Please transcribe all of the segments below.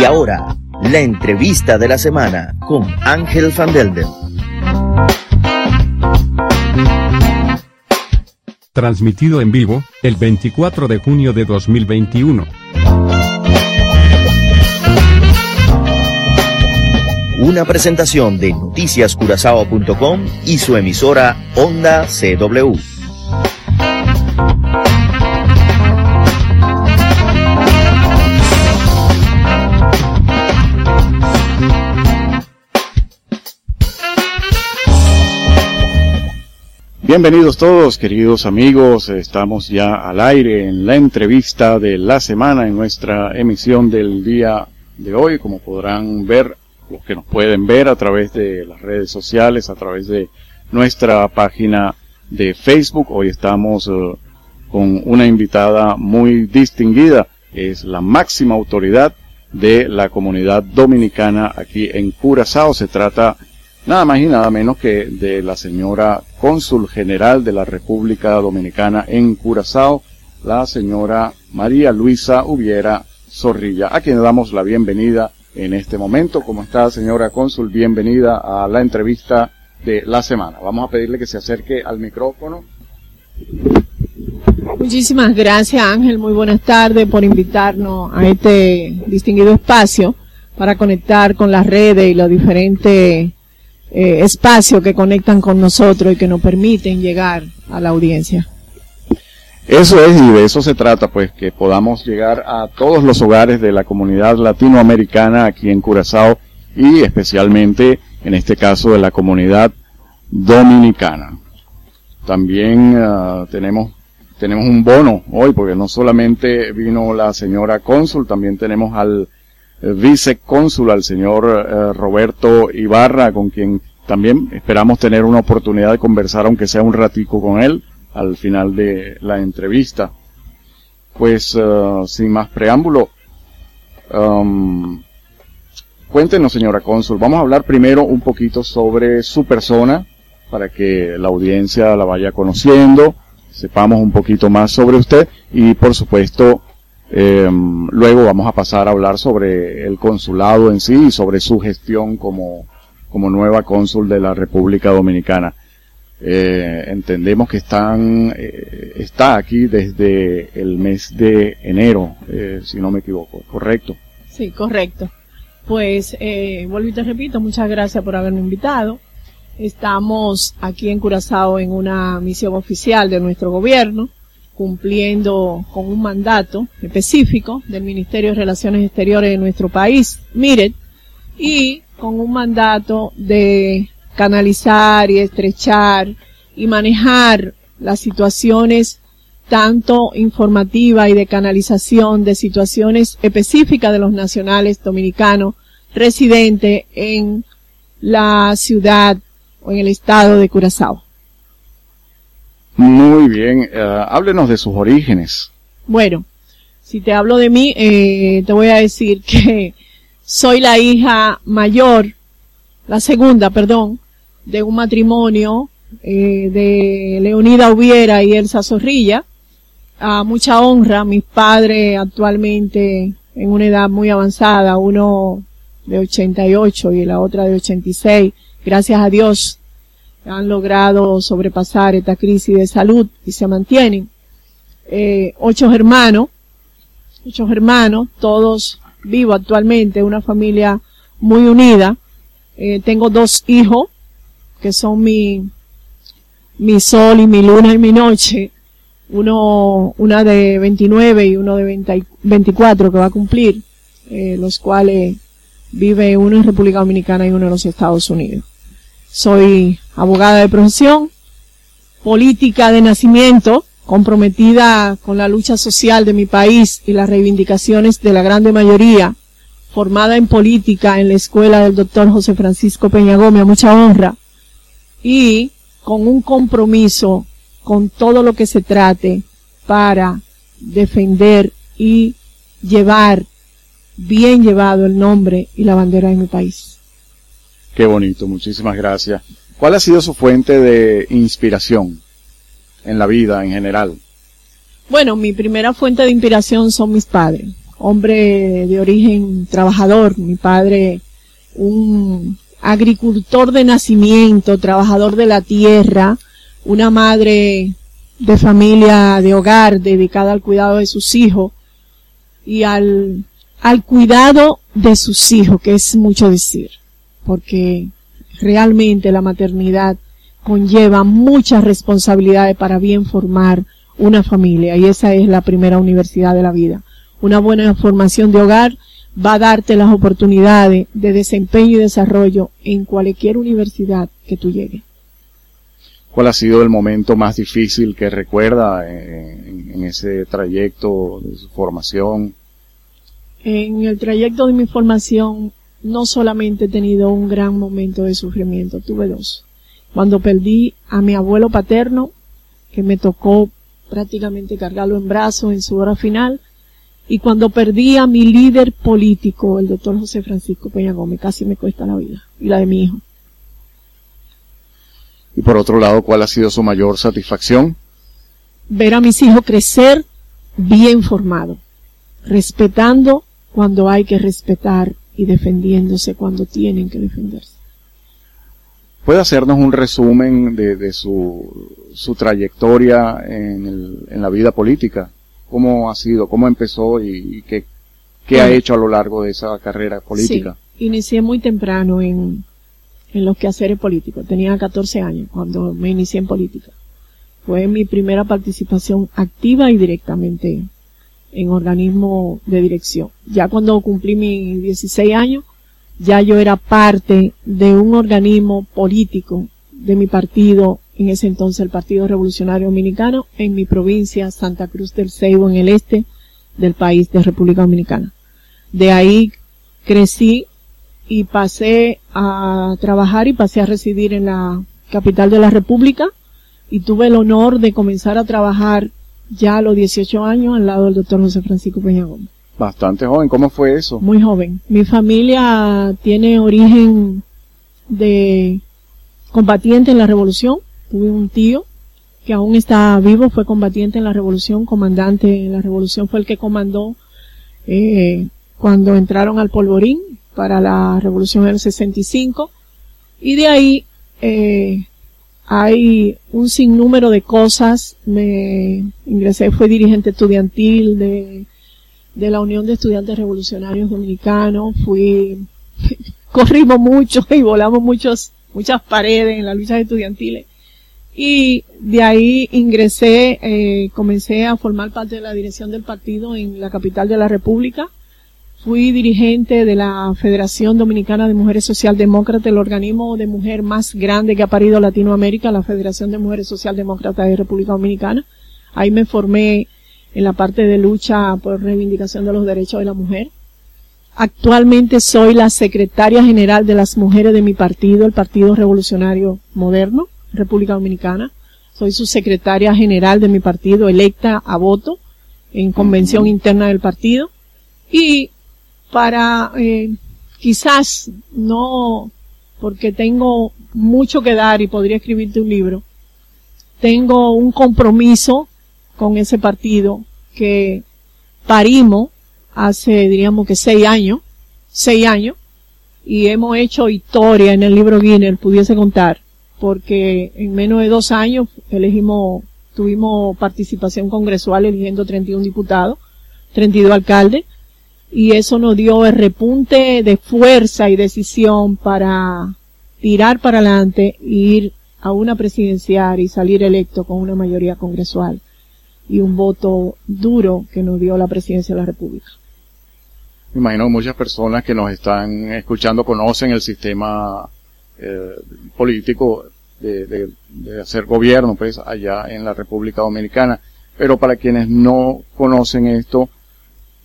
Y ahora, la entrevista de la semana con Ángel Van Delden. Transmitido en vivo, el 24 de junio de 2021. Una presentación de noticiascurazao.com y su emisora Onda CW. Bienvenidos todos, queridos amigos. Estamos ya al aire en la entrevista de la semana en nuestra emisión del día de hoy. Como podrán ver, los que nos pueden ver a través de las redes sociales, a través de nuestra página de Facebook. Hoy estamos eh, con una invitada muy distinguida. Es la máxima autoridad de la comunidad dominicana aquí en Curazao. Se trata nada más y nada menos que de la señora cónsul general de la República Dominicana en Curazao, la señora María Luisa Hubiera Zorrilla, a quien le damos la bienvenida en este momento. ¿Cómo está, señora cónsul? Bienvenida a la entrevista de la semana. Vamos a pedirle que se acerque al micrófono. Muchísimas gracias, Ángel. Muy buenas tardes por invitarnos a este distinguido espacio para conectar con las redes y los diferentes eh, espacio que conectan con nosotros y que nos permiten llegar a la audiencia. Eso es, y de eso se trata, pues, que podamos llegar a todos los hogares de la comunidad latinoamericana aquí en Curazao y especialmente, en este caso, de la comunidad dominicana. También uh, tenemos, tenemos un bono hoy, porque no solamente vino la señora cónsul, también tenemos al vicecónsul, al señor uh, Roberto Ibarra, con quien también esperamos tener una oportunidad de conversar, aunque sea un ratico con él, al final de la entrevista. Pues, uh, sin más preámbulo, um, cuéntenos, señora cónsul, vamos a hablar primero un poquito sobre su persona, para que la audiencia la vaya conociendo, sepamos un poquito más sobre usted y, por supuesto, um, luego vamos a pasar a hablar sobre el consulado en sí y sobre su gestión como como nueva cónsul de la República Dominicana. Eh, entendemos que están, eh, está aquí desde el mes de enero, eh, si no me equivoco, ¿correcto? Sí, correcto. Pues, eh, vuelvo y te repito, muchas gracias por haberme invitado. Estamos aquí en Curazao en una misión oficial de nuestro gobierno, cumpliendo con un mandato específico del Ministerio de Relaciones Exteriores de nuestro país, MIRET, y con un mandato de canalizar y estrechar y manejar las situaciones tanto informativa y de canalización de situaciones específicas de los nacionales dominicanos residentes en la ciudad o en el estado de Curazao. Muy bien, uh, háblenos de sus orígenes. Bueno, si te hablo de mí, eh, te voy a decir que soy la hija mayor, la segunda, perdón, de un matrimonio eh, de Leonida Hubiera y Elsa Zorrilla. A mucha honra, mis padres actualmente en una edad muy avanzada, uno de 88 y la otra de 86, gracias a Dios, han logrado sobrepasar esta crisis de salud y se mantienen. Eh, ocho hermanos, ocho hermanos, todos vivo actualmente, una familia muy unida. Eh, tengo dos hijos que son mi, mi sol y mi luna y mi noche. Uno, una de 29 y uno de 20, 24 que va a cumplir, eh, los cuales vive uno en República Dominicana y uno en los Estados Unidos. Soy abogada de profesión, política de nacimiento, comprometida con la lucha social de mi país y las reivindicaciones de la grande mayoría, formada en política en la escuela del doctor José Francisco Peña Gómez, mucha honra, y con un compromiso con todo lo que se trate para defender y llevar bien llevado el nombre y la bandera de mi país. Qué bonito, muchísimas gracias. ¿Cuál ha sido su fuente de inspiración? en la vida en general? Bueno, mi primera fuente de inspiración son mis padres. hombre de origen trabajador, mi padre un agricultor de nacimiento, trabajador de la tierra, una madre de familia, de hogar, dedicada al cuidado de sus hijos y al, al cuidado de sus hijos, que es mucho decir, porque realmente la maternidad conlleva muchas responsabilidades para bien formar una familia y esa es la primera universidad de la vida. Una buena formación de hogar va a darte las oportunidades de desempeño y desarrollo en cualquier universidad que tú llegues. ¿Cuál ha sido el momento más difícil que recuerda en, en, ese trayecto de su formación? En el trayecto de mi formación no solamente he tenido un gran momento de sufrimiento, tuve dos. Cuando perdí a mi abuelo paterno, que me tocó prácticamente cargarlo en brazos en su hora final, y cuando perdí a mi líder político, el doctor José Francisco Peña Gómez, casi me cuesta la vida, y la de mi hijo. Y por otro lado, ¿cuál ha sido su mayor satisfacción? Ver a mis hijos crecer bien formados, respetando cuando hay que respetar y defendiéndose cuando tienen que defenderse. ¿Puede hacernos un resumen de, de su, su, trayectoria en, el, en, la vida política? ¿Cómo ha sido? ¿Cómo empezó y, y qué, qué ha hecho a lo largo de esa carrera política? Sí, inicié muy temprano en, en los quehaceres políticos. Tenía 14 años cuando me inicié en política. Fue mi primera participación activa y directamente en organismo de dirección. Ya cuando cumplí mis 16 años, ya yo era parte de un organismo político de mi partido, en ese entonces el Partido Revolucionario Dominicano, en mi provincia, Santa Cruz del Ceibo, en el este del país de República Dominicana. De ahí crecí y pasé a trabajar y pasé a residir en la capital de la República y tuve el honor de comenzar a trabajar ya a los 18 años al lado del doctor José Francisco Peña Gómez. Bastante joven, ¿cómo fue eso? Muy joven. Mi familia tiene origen de combatiente en la revolución. Tuve un tío que aún está vivo, fue combatiente en la revolución, comandante en la revolución, fue el que comandó eh, cuando entraron al polvorín para la revolución del 65. Y de ahí eh, hay un sinnúmero de cosas. Me ingresé, fue dirigente estudiantil de, de la Unión de Estudiantes Revolucionarios Dominicanos. Fui, corrimos mucho y volamos muchos, muchas paredes en las luchas estudiantiles. Y de ahí ingresé, eh, comencé a formar parte de la dirección del partido en la capital de la República Fui dirigente de la Federación Dominicana de Mujeres Socialdemócratas, el organismo de mujer más grande que ha parido Latinoamérica, la Federación de Mujeres Socialdemócratas de República Dominicana. Ahí me formé en la parte de lucha por reivindicación de los derechos de la mujer. Actualmente soy la secretaria general de las mujeres de mi partido, el Partido Revolucionario Moderno, República Dominicana. Soy su secretaria general de mi partido, electa a voto en convención interna del partido. Y para eh, quizás no porque tengo mucho que dar y podría escribirte un libro. Tengo un compromiso con ese partido que parimos hace, diríamos que seis años, seis años, y hemos hecho historia en el libro Guinness, pudiese contar, porque en menos de dos años elegimos, tuvimos participación congresual eligiendo 31 diputados, 32 alcaldes, y eso nos dio el repunte de fuerza y decisión para tirar para adelante e ir a una presidencial y salir electo con una mayoría congresual y un voto duro que nos dio la presidencia de la República. Me imagino que muchas personas que nos están escuchando conocen el sistema eh, político de, de, hacer gobierno, pues, allá en la República Dominicana. Pero para quienes no conocen esto,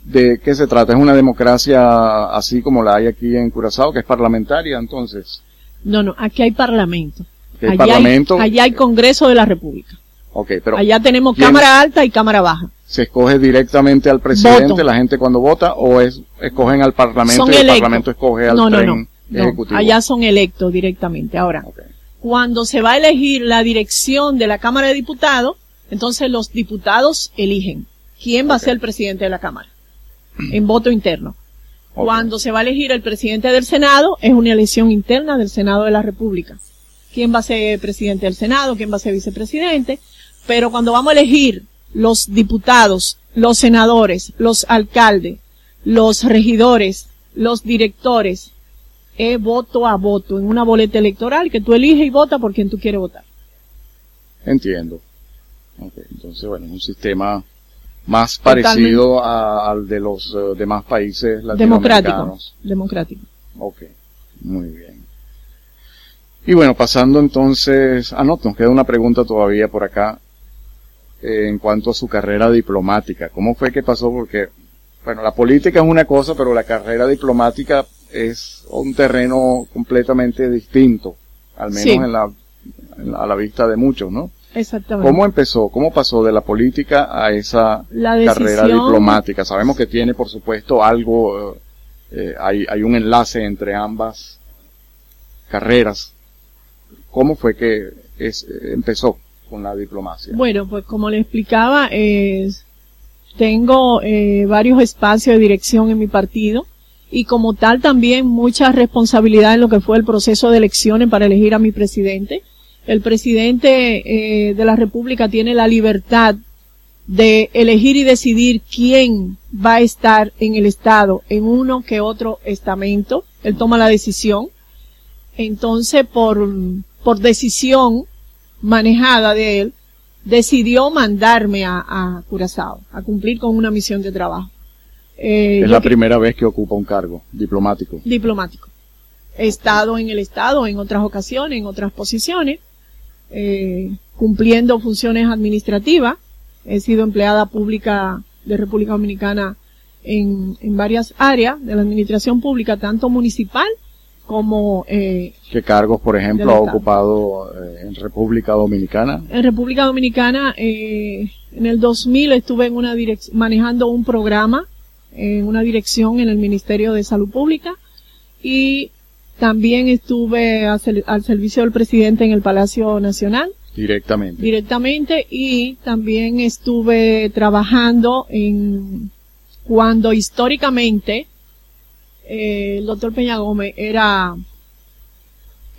¿De qué se trata? ¿Es una democracia así como la hay aquí en Curazao, que es parlamentaria entonces? No, no, aquí hay parlamento. ¿Hay allá parlamento? Hay, allá hay Congreso de la República. Ok, pero. Allá tenemos Cámara Alta y Cámara Baja. ¿Se escoge directamente al presidente, Voto. la gente cuando vota, o es, escogen al parlamento son y el parlamento escoge al no, no, tren no, ejecutivo? Allá son electos directamente. Ahora, Okay. cuando se va a elegir la dirección de la Cámara de Diputados, entonces los diputados eligen quién va a ser el presidente de la Cámara. En voto interno. Cuando se va a elegir el presidente del Senado, es una elección interna del Senado de la República. ¿Quién va a ser presidente del Senado? ¿Quién va a ser vicepresidente? Pero cuando vamos a elegir los diputados, los senadores, los alcaldes, los regidores, los directores, es voto a voto en una boleta electoral que tú eliges y votas por quien tú quieres votar. Entiendo. Entonces, bueno, un sistema más parecido a- al de los eh, demás países Democrático. latinoamericanos. Democrático. Ok, muy bien. Y bueno, pasando entonces, ah no, nos queda una pregunta todavía por acá eh, en cuanto a su carrera diplomática. ¿Cómo fue que pasó? Porque, bueno, la política es una cosa, pero la carrera diplomática es un terreno completamente distinto, al menos Sí. en la, en la- a la vista de muchos, ¿no? Exactamente. ¿Cómo empezó? ¿Cómo pasó de la política a esa La carrera diplomática? Sabemos que tiene, por supuesto, algo, eh, eh, hay, hay un enlace entre ambas carreras. ¿Cómo fue que es- eh, empezó con la diplomacia? Bueno, pues como le explicaba, eh, tengo eh, varios espacios de dirección en mi partido y como tal también mucha responsabilidad en lo que fue el proceso de elecciones para elegir a mi presidente. El presidente eh, de la República tiene la libertad de elegir y decidir quién va a estar en el Estado en uno que otro estamento. Él toma la decisión. Entonces, por, por decisión manejada de él, decidió mandarme a, a Curazao a cumplir con una misión de trabajo. Eh, es la que- primera vez que ocupa un cargo diplomático. diplomático. He estado en el Estado en otras ocasiones, en otras posiciones, eh, cumpliendo funciones administrativas. He sido empleada pública de República Dominicana en, en varias áreas de la administración pública, tanto municipal como eh, ¿Qué cargos, por ejemplo, ha ocupado eh, en República Dominicana? En República Dominicana, eh, en el 2000 estuve en una manejando un programa, en una dirección en el Ministerio de Salud Pública y también estuve al servicio del presidente en el Palacio Nacional Directamente. directamente y también estuve trabajando en cuando históricamente eh, el doctor Peña Gómez era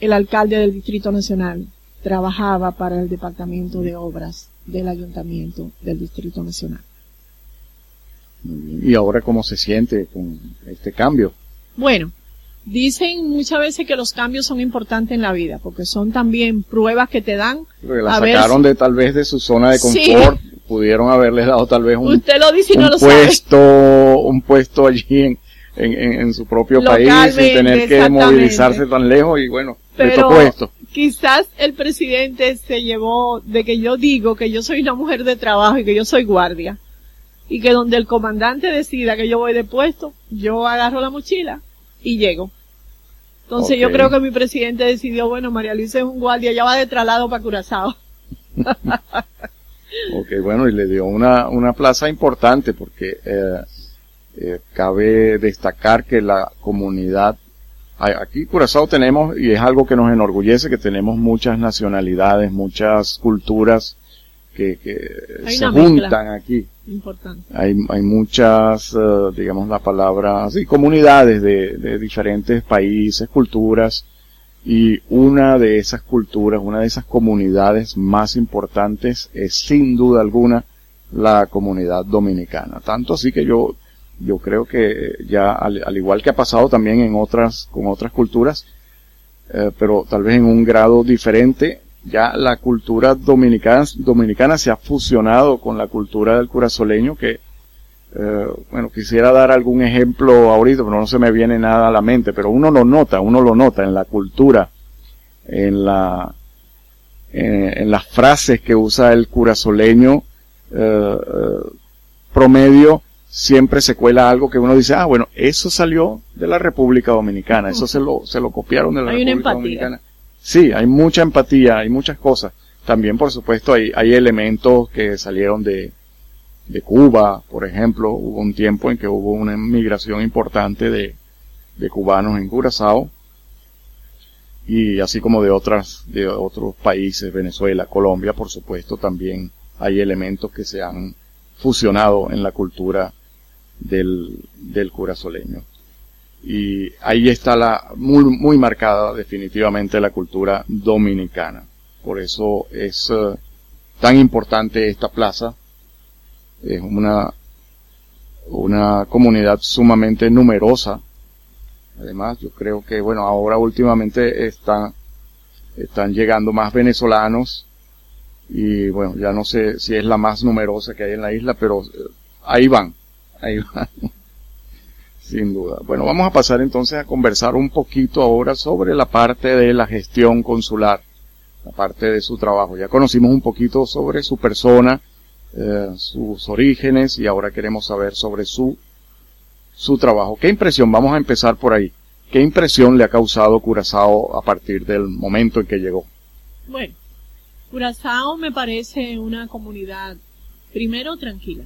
el alcalde del Distrito Nacional, trabajaba para el Departamento de Obras del Ayuntamiento del Distrito Nacional. Muy bien. ¿Y ahora cómo se siente con este cambio? Bueno, dicen muchas veces que los cambios son importantes en la vida, porque son también pruebas que te dan. Porque la A ver sacaron de tal vez de su zona de Sí. confort, pudieron haberles dado tal vez un, Usted lo dice y no un lo sabe. puesto, un puesto allí en, en, en- en su propio país sin tener que movilizarse tan lejos y bueno, le Pero tocó esto. quizás el presidente se llevó de que yo digo que yo soy una mujer de trabajo y que yo soy guardia. Y que donde el comandante decida que yo voy de puesto, yo agarro la mochila y llego. Entonces yo creo que mi presidente decidió, bueno, María Luisa es un guardia, ya va de traslado para Curazao. Ok, bueno, y le dio una, una plaza importante porque eh, eh, cabe destacar que la comunidad, aquí Curazao tenemos, y es algo que nos enorgullece, que tenemos muchas nacionalidades, muchas culturas que, que se mezcla. juntan aquí. Hay, hay muchas, eh, digamos la palabra, sí, comunidades de, diferentes países, culturas, y una de esas culturas, una de esas comunidades más importantes es sin duda alguna la comunidad dominicana. Tanto así que yo, yo creo que ya, al, al igual que ha pasado también en otras, con otras culturas, eh, pero tal vez en un grado diferente, ya la cultura dominicana, dominicana se ha fusionado con la cultura del curazoleño que, eh, bueno, quisiera dar algún ejemplo ahorita, pero no se me viene nada a la mente, pero uno lo nota, uno lo nota en la cultura, en la, en, en las frases que usa el curazoleño, eh, eh, promedio, siempre se cuela algo que uno dice, ah, bueno, eso salió de la República Dominicana, eso se lo, se lo copiaron de la Hay República. Dominicana. Sí, hay mucha empatía, hay muchas cosas. También, por supuesto, hay, hay elementos que salieron de, de Cuba, por ejemplo. Hubo un tiempo en que hubo una migración importante de, de cubanos en Curazao. Y así como de otras, de otros países, Venezuela, Colombia, por supuesto, también hay elementos que se han fusionado en la cultura del, del curazoleño. Y ahí está la, muy, muy marcada definitivamente la cultura dominicana. Por eso es eh, tan importante esta plaza. Es una, una comunidad sumamente numerosa. Además, yo creo que, bueno, ahora últimamente están, están llegando más venezolanos y bueno, ya no sé si es la más numerosa que hay en la isla, pero eh, ahí van, ahí van, sin duda. Bueno, vamos a pasar entonces a conversar un poquito ahora sobre la parte de la gestión consular, la parte de su trabajo. Ya conocimos un poquito sobre su persona, eh, sus orígenes y ahora queremos saber sobre su, su trabajo. ¿Qué impresión? Vamos a empezar por ahí. ¿Qué impresión le ha causado Curazao a partir del momento en que llegó? Bueno, Curazao me parece una comunidad, primero, tranquila.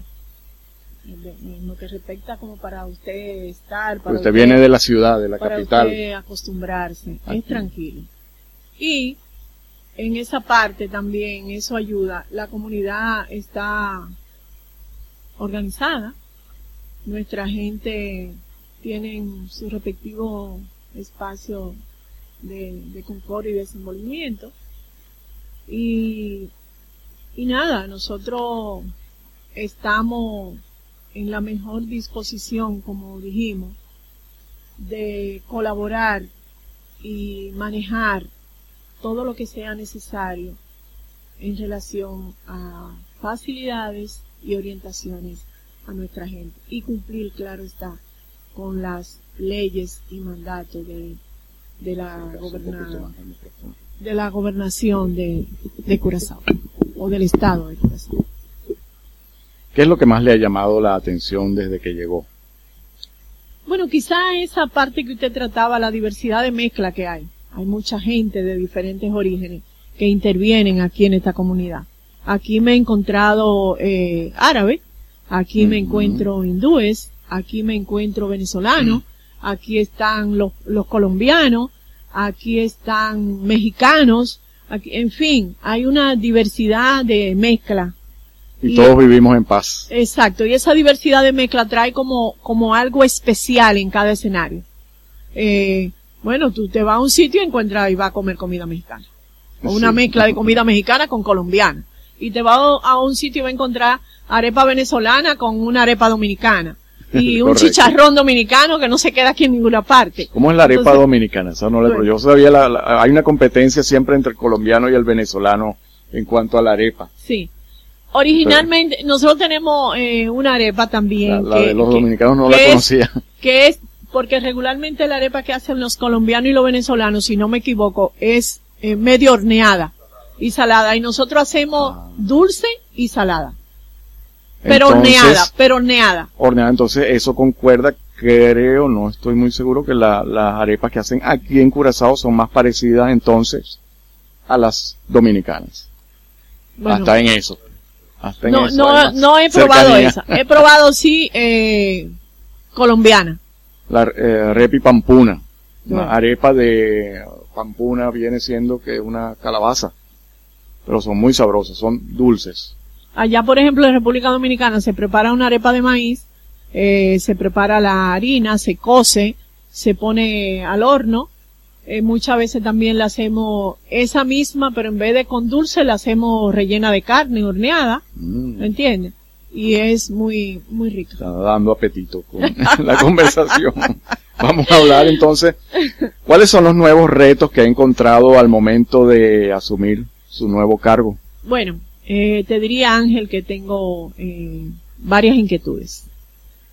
En lo que respecta como para usted estar, para usted, viene de la ciudad, de la para capital. Usted acostumbrarse, es tranquilo. Y en esa parte también eso ayuda. La comunidad está organizada. Nuestra gente tiene su respectivo espacio de, de confort y desenvolvimiento. Y, y nada, nosotros estamos en la mejor disposición, como dijimos, de colaborar y manejar todo lo que sea necesario en relación a facilidades y orientaciones a nuestra gente y cumplir, claro está, con las leyes y mandatos de, de la gobernada de la gobernación de, de Curazao o del estado de Curazao. ¿Qué es lo que más le ha llamado la atención desde que llegó? Bueno, quizá esa parte que usted trataba, la diversidad de mezcla que hay. Hay mucha gente de diferentes orígenes que intervienen aquí en esta comunidad. Aquí me he encontrado eh, árabe, aquí me encuentro hindúes, aquí me encuentro venezolanos, aquí están los, los colombianos, aquí están mexicanos, aquí, en fin, hay una diversidad de mezcla. Y, todos vivimos en paz. Exacto, y esa diversidad de mezcla trae como, como algo especial en cada escenario. Eh, bueno, tú te vas a un sitio y encuentras y vas a comer comida mexicana. O una mezcla de comida mexicana con colombiana. Y te vas a un sitio y vas a encontrar arepa venezolana con una arepa dominicana y un chicharrón dominicano que no se queda aquí en ninguna parte. ¿Cómo es la arepa dominicana? Eso no le, yo sabía, la, hay una competencia siempre entre el colombiano y el venezolano en cuanto a la arepa. Sí. Originalmente, nosotros tenemos eh, una arepa también. La, de los dominicanos no la conocía. que es, porque regularmente la arepa que hacen los colombianos y los venezolanos, si no me equivoco, es eh, medio horneada y salada. Y nosotros hacemos ah. dulce y salada. Pero horneada, pero horneada. Horneada, entonces eso concuerda, creo, no estoy muy seguro que las arepas que hacen aquí en Curazao son más parecidas entonces a las dominicanas. Hasta en eso. No, eso, no, no he probado esa. He probado sí, eh, colombiana. La eh, repi pampuna. La arepa de pampuna viene siendo que una calabaza. Pero son muy sabrosas, son dulces. Allá, por ejemplo, en República Dominicana se prepara una arepa de maíz, eh, se prepara la harina, se cose, se pone al horno. Eh, muchas veces también la hacemos esa misma, pero en vez de con dulce la hacemos rellena de carne, horneada. Mm. ¿Entiendes? Y es muy, muy rica. Está dando apetito con la conversación. Vamos a hablar entonces, ¿cuáles son los nuevos retos que ha encontrado al momento de asumir su nuevo cargo? Bueno, eh, te diría Ángel que tengo eh, varias inquietudes.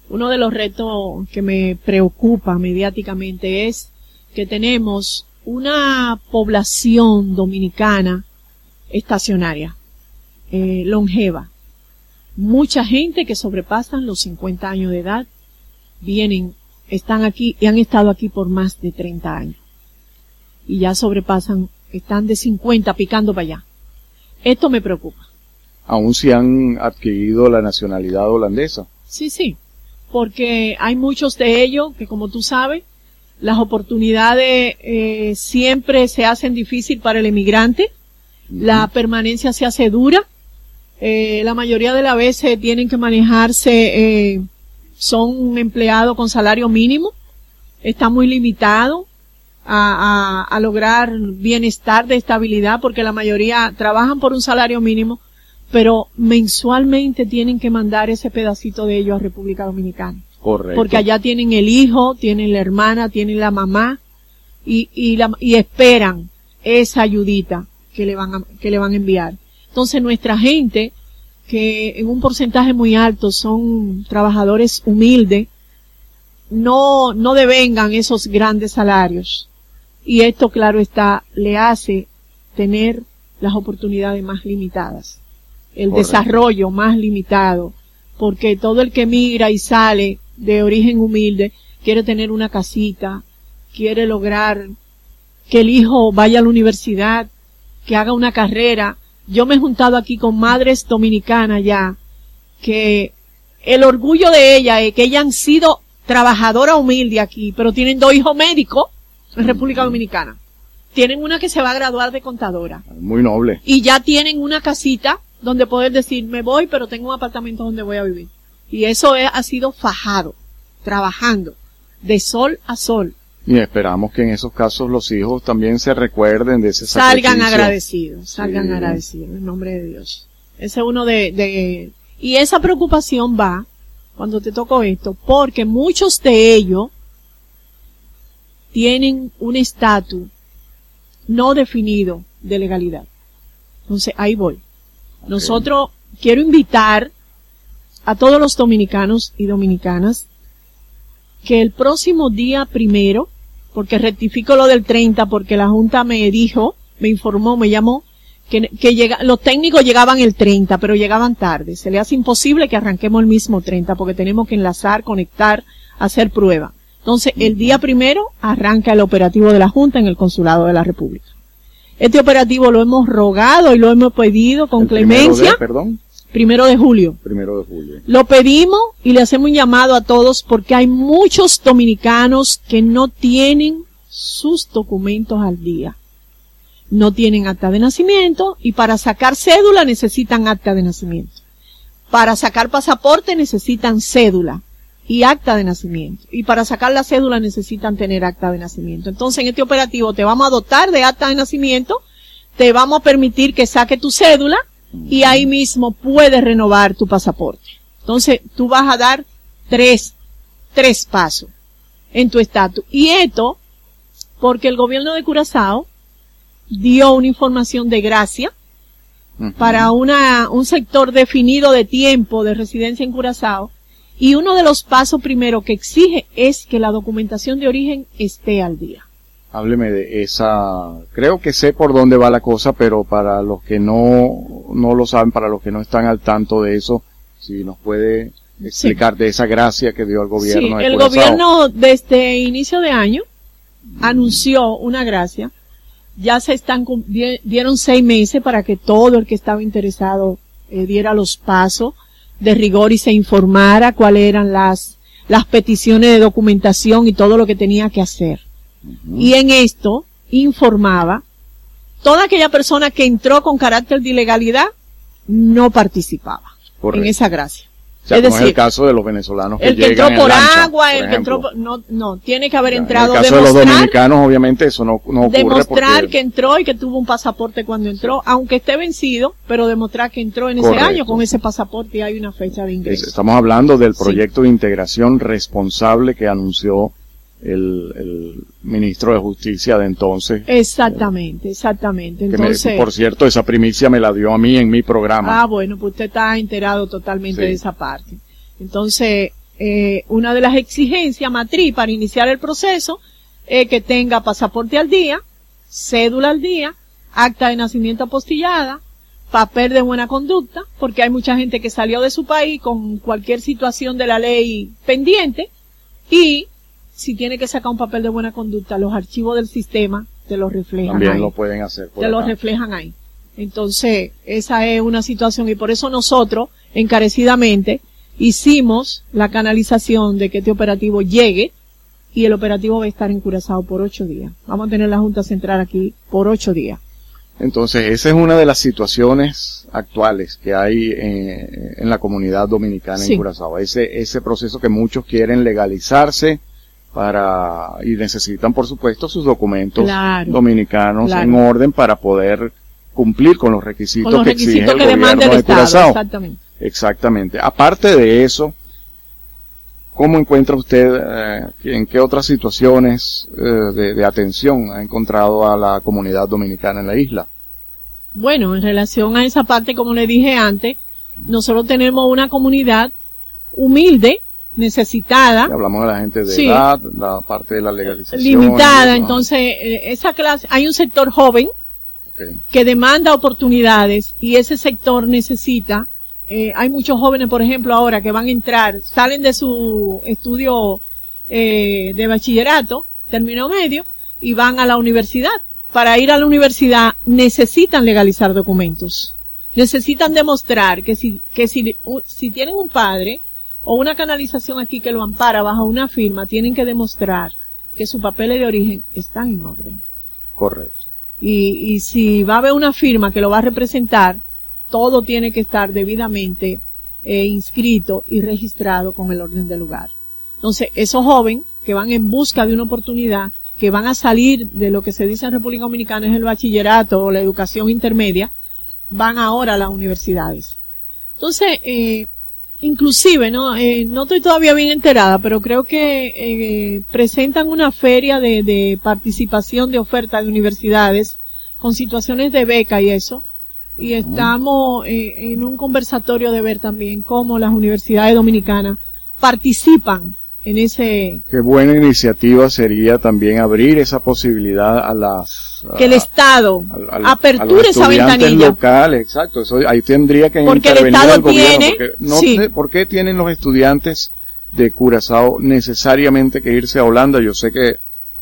Uno de los retos que me preocupa mediáticamente es que tenemos una población dominicana estacionaria, eh, longeva. Mucha gente que sobrepasan los 50 años de edad vienen, están aquí y han estado aquí por más de 30 años. Y ya sobrepasan, están de 50 picando para allá. Esto me preocupa. Aún si han adquirido la nacionalidad holandesa. Sí, sí, porque hay muchos de ellos que como tú sabes, las oportunidades eh, siempre se hacen difícil para el emigrante, la permanencia se hace dura, eh, la mayoría de las veces tienen que manejarse eh, son empleados con salario mínimo, está muy limitado a, a, a lograr bienestar de estabilidad porque la mayoría trabajan por un salario mínimo, pero mensualmente tienen que mandar ese pedacito de ellos a República Dominicana. Correcto. Porque allá tienen el hijo, tienen la hermana, tienen la mamá y, y, la, y esperan esa ayudita que le van a, que le van a enviar. Entonces nuestra gente, que en un porcentaje muy alto son trabajadores humildes, no, no devengan esos grandes salarios. Y esto, claro está, le hace tener las oportunidades más limitadas. El Correcto. desarrollo más limitado. Porque todo el que migra y sale de origen humilde quiere tener una casita, quiere lograr que el hijo vaya a la universidad, que haga una carrera. Yo me he juntado aquí con madres dominicanas ya, que el orgullo de ella es que ellas han sido trabajadoras humildes aquí, pero tienen dos hijos médicos en República Dominicana. Tienen una que se va a graduar de contadora Muy noble. y ya tienen una casita donde poder decir, me voy, pero tengo un apartamento donde voy a vivir. Y eso es- ha sido fajado, trabajando, de sol a sol. Y esperamos que en esos casos los hijos también se recuerden de ese salgan sacrificio. agradecidos, salgan Sí. agradecidos, en nombre de Dios. Ese es uno de, de, y esa preocupación va, cuando te tocó esto, porque muchos de ellos tienen un estatus no definido de legalidad. Entonces, ahí voy. Nosotros, quiero invitar a todos los dominicanos y dominicanas que el próximo día primero, porque rectifico lo del 30 porque la Junta me dijo, me informó, me llamó, que, que llega, los técnicos llegaban el 30, pero llegaban tarde. Se le hace imposible que arranquemos el mismo 30 porque tenemos que enlazar, conectar, hacer prueba. Entonces, el día primero arranca el operativo de la Junta en el Consulado de la República. Este operativo lo hemos rogado y lo hemos pedido con El clemencia, de- perdón, primero de julio. primero de julio. Lo pedimos y le hacemos un llamado a todos porque hay muchos dominicanos que no tienen sus documentos al día. No tienen acta de nacimiento y para sacar cédula necesitan acta de nacimiento. Para sacar pasaporte necesitan cédula y acta de nacimiento. Y para sacar la cédula necesitan tener acta de nacimiento. Entonces en este operativo te vamos a dotar de acta de nacimiento, te vamos a permitir que saque tu cédula y ahí mismo puedes renovar tu pasaporte. Entonces tú vas a dar tres, tres pasos en tu estatus. Y esto porque el gobierno de Curazao dio una información de gracia para una, un sector definido de tiempo de residencia en Curazao. Y uno de los pasos primero que exige es que la documentación de origen esté al día. Hábleme de esa, creo que sé por dónde va la cosa, pero para los que no, no lo saben, para los que no están al tanto de eso, si nos puede explicar de esa gracia que dio el gobierno sí, el gobierno desde inicio de año anunció una gracia. Ya se están, dieron seis meses para que todo el que estaba interesado eh, diera los pasos de rigor y se informara cuáles eran las, las peticiones de documentación y todo lo que tenía que hacer. Y en esto informaba toda aquella persona que entró con carácter de ilegalidad no participaba Correcto. en esa gracia. O sea, es no es el decir, caso de los venezolanos que el que llegan entró en por lancha, agua, por el que entró por, no, no, tiene que haber entrado, En el caso de los dominicanos, obviamente, eso no, no ocurre demostrar porque... que entró y que tuvo un pasaporte cuando entró, aunque esté vencido, pero demostrar que entró en ese año con ese pasaporte y hay una fecha de es- ingreso. estamos hablando del Sí. proyecto de integración responsable que anunció el, el ministro de Justicia de entonces. Exactamente, exactamente. me- Entonces, por cierto, esa primicia me la dio a mí en mi programa. Ah, bueno, pues usted está enterado totalmente Sí. de esa parte. Entonces, eh, una de las exigencias matriz para iniciar el proceso es que tenga pasaporte al día, cédula al día, acta de nacimiento apostillada, papel de buena conducta, porque hay mucha gente que salió de su país con cualquier situación de la ley pendiente y si tiene que sacar un papel de buena conducta, los archivos del sistema te los reflejan. También ahí lo pueden hacer. por te lo acá. reflejan ahí. Entonces, esa es una situación y por eso nosotros, encarecidamente, hicimos la canalización de que este operativo llegue y el operativo va a estar en Curazao por ocho días. Vamos a tener la Junta Central aquí por ocho días. Entonces, esa es una de las situaciones actuales que hay en, en la comunidad dominicana Sí. en Curazao. Ese, ese proceso que muchos quieren legalizarse para, y necesitan, por supuesto, sus documentos Claro. dominicanos Claro. en orden para poder cumplir con los requisitos Con los que exige el gobierno el de. Curazao. Exactamente. Exactamente. Aparte de eso, ¿cómo encuentra usted, eh, en qué otras situaciones eh, de, de atención ha encontrado a la comunidad dominicana en la isla? Bueno, en relación a esa parte, como le dije antes, nosotros tenemos una comunidad humilde, necesitada, Hablamos de la gente de Sí. edad, la parte de la legalización. limitada, entonces eh, esa clase, hay un sector joven que demanda oportunidades y ese sector necesita, eh, hay muchos jóvenes, por ejemplo, ahora que van a entrar, salen de su estudio eh, de bachillerato, término medio, y van a la universidad. Para ir a la universidad necesitan legalizar documentos. Necesitan demostrar que si, que si, si tienen un padre o una canalización aquí que lo ampara bajo una firma, tienen que demostrar que sus papeles de origen están en orden Correcto. y, y si va a haber una firma que lo va a representar, todo tiene que estar debidamente eh, inscrito y registrado con el orden del lugar. Entonces, esos jóvenes que van en busca de una oportunidad, que van a salir de lo que se dice en República Dominicana es el bachillerato o la educación intermedia, van ahora a las universidades. Entonces, eh, inclusive, no, eh, no estoy todavía bien enterada, pero creo que eh, presentan una feria de, de participación de oferta de universidades con situaciones de beca y eso. Y estamos eh, en un conversatorio de ver también cómo las universidades dominicanas participan en ese, Qué buena iniciativa sería también abrir esa posibilidad a las... que el a- Estado aperture a los esa ventanilla. locales, exacto. Eso, ahí tendría que Porque el intervenir Estado el gobierno. tiene- porque no sí. sé ¿Por qué tienen los estudiantes de Curazao necesariamente que irse a Holanda? Yo sé que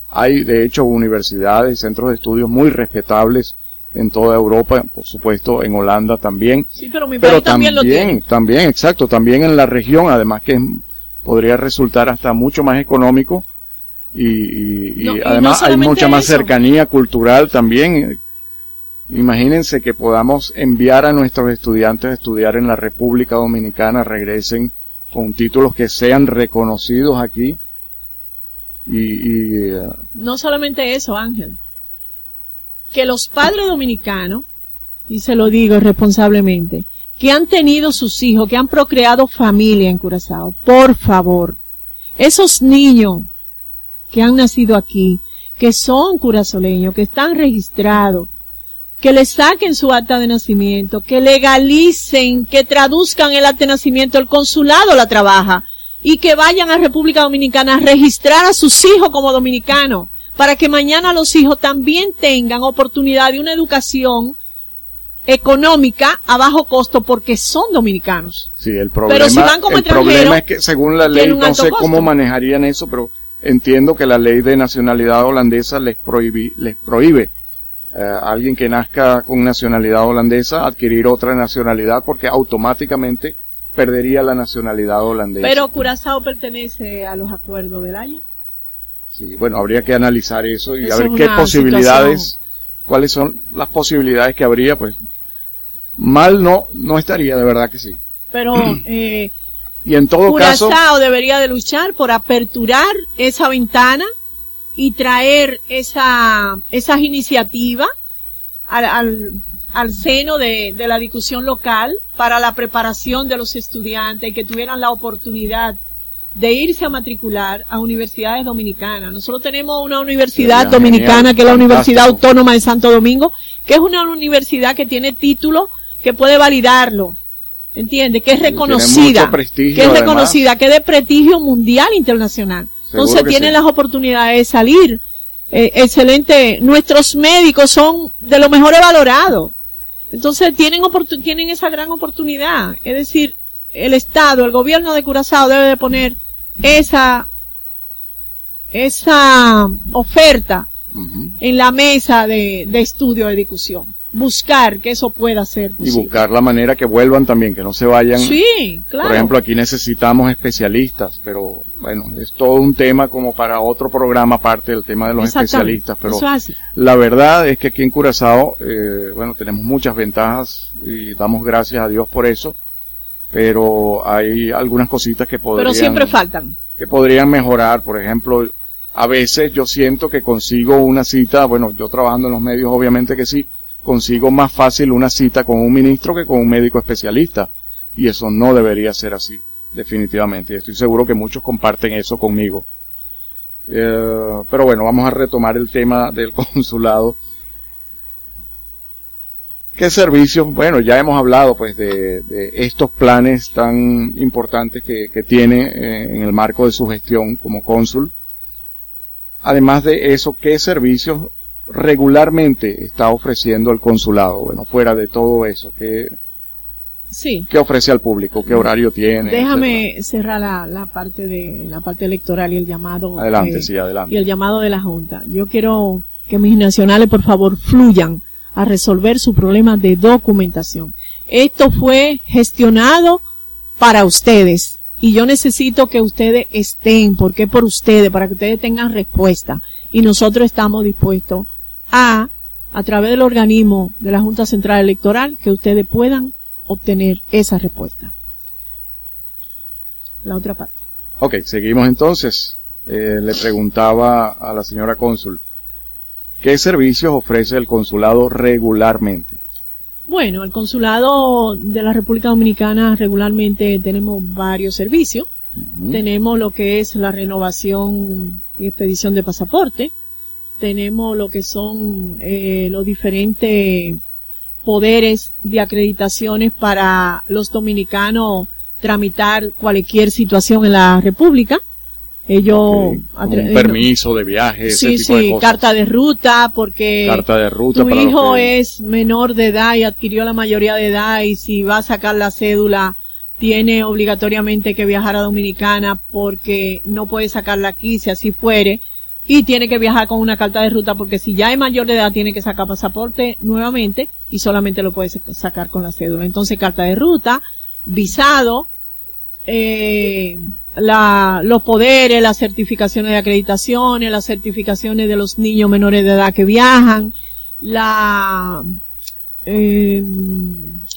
hay, de hecho, universidades y centros de estudios muy respetables en toda Europa, por supuesto en Holanda también. Sí, pero mi Pero país también, también, lo tiene. también, exacto, también en la región, además que podría resultar hasta mucho más económico y, y- y No, y no además hay mucha más eso. cercanía cultural también. Imagínense que podamos enviar a nuestros estudiantes a estudiar en la República Dominicana, regresen con títulos que sean reconocidos aquí. Y, y, eh, No solamente eso, Ángel. Que los padres dominicanos, y se lo digo responsablemente, que han tenido sus hijos, que han procreado familia en Curazao, por favor, esos niños que han nacido aquí, que son curazoleños, que están registrados, que le saquen su acta de nacimiento, que legalicen, que traduzcan el acta de nacimiento, el consulado la trabaja, y que vayan a República Dominicana a registrar a sus hijos como dominicanos, para que mañana los hijos también tengan oportunidad de una educación económica a bajo costo porque son dominicanos. Sí, el problema, Pero si van como el problema es que según la ley, no sé cómo manejarían eso, pero entiendo que la ley de nacionalidad holandesa les prohíbe, les prohíbe eh, a alguien que nazca con nacionalidad holandesa adquirir otra nacionalidad porque automáticamente perdería la nacionalidad holandesa. Pero Curazao pertenece a los acuerdos del Haya. Sí, bueno, habría que analizar eso y Eso a ver qué posibilidades, situación. cuáles son las posibilidades que habría, pues mal no, no estaría, de verdad que sí. Pero eh, Y en todo caso, Curazao debería de luchar por aperturar esa ventana y traer esa, esas iniciativas al, al, al seno de, de la discusión local para la preparación de los estudiantes y que tuvieran la oportunidad de irse a matricular a universidades dominicanas. Nosotros tenemos una universidad dominicana genial, que es la Universidad. Autónoma de Santo Domingo, que es una universidad que tiene título que puede validarlo. ¿Entiende? Que es reconocida. que es además. reconocida, que es de prestigio mundial internacional. Seguro Entonces tienen sí. las oportunidades de salir. Eh, excelente. Nuestros médicos son de los mejores valorados. Entonces tienen tienen esa gran oportunidad. Es decir, el Estado, el gobierno de Curazao debe de poner esa, esa oferta en la mesa de, de estudio de discusión. Buscar que eso pueda ser y posible. buscar la manera que vuelvan también, que no se vayan. Sí, claro. Por ejemplo, aquí necesitamos especialistas, pero bueno, es todo un tema como para otro programa aparte del tema de los especialistas, pero es la verdad es que aquí en Curazao, eh, bueno, tenemos muchas ventajas y damos gracias a Dios por eso, pero hay algunas cositas que podrían, Pero siempre faltan. que podrían mejorar. Por ejemplo, a veces yo siento que consigo una cita, bueno, yo trabajando en los medios obviamente que sí, consigo más fácil una cita con un ministro que con un médico especialista. Y eso no debería ser así, definitivamente. Estoy seguro que muchos comparten eso conmigo. Eh, pero bueno, vamos a retomar el tema del consulado. ¿Qué servicios? Bueno, ya hemos hablado pues de, estos planes tan importantes que, que tiene eh, en el marco de su gestión como cónsul. Además de eso, ¿qué servicios regularmente está ofreciendo el consulado? Bueno, fuera de todo eso, ¿qué, Sí. qué ofrece al público? ¿Qué horario tiene? Déjame cerrar la, la parte de la parte electoral y el llamado? Adelante, eh, sí, adelante. y el llamado de la Junta. Yo quiero que mis nacionales, por favor, fluyan a resolver su problema de documentación. Esto fue gestionado para ustedes y yo necesito que ustedes estén, porque por ustedes, para que ustedes tengan respuesta. Y nosotros estamos dispuestos a, a través del organismo de la Junta Central Electoral, que ustedes puedan obtener esa respuesta. La otra parte. Ok, seguimos entonces. Eh, le preguntaba a la señora cónsul, ¿qué servicios ofrece el consulado regularmente? Bueno, el consulado de la República Dominicana regularmente tenemos varios servicios. Tenemos lo que es la renovación y expedición de pasaporte. Tenemos lo que son eh, los diferentes poderes de acreditaciones para los dominicanos tramitar cualquier situación en la República. Ellos un permiso de viaje, ese sí, de cosas. carta de ruta, porque Carta de ruta tu para hijo que- es menor de edad y adquirió la mayoría de edad y si va a sacar la cédula tiene obligatoriamente que viajar a Dominicana porque no puede sacarla aquí si así fuere y tiene que viajar con una carta de ruta porque si ya es mayor de edad tiene que sacar pasaporte nuevamente y solamente lo puede sa- sacar con la cédula. Entonces carta de ruta, visado, eh, la, los poderes, las certificaciones de acreditaciones, las certificaciones de los niños menores de edad que viajan, la, eh,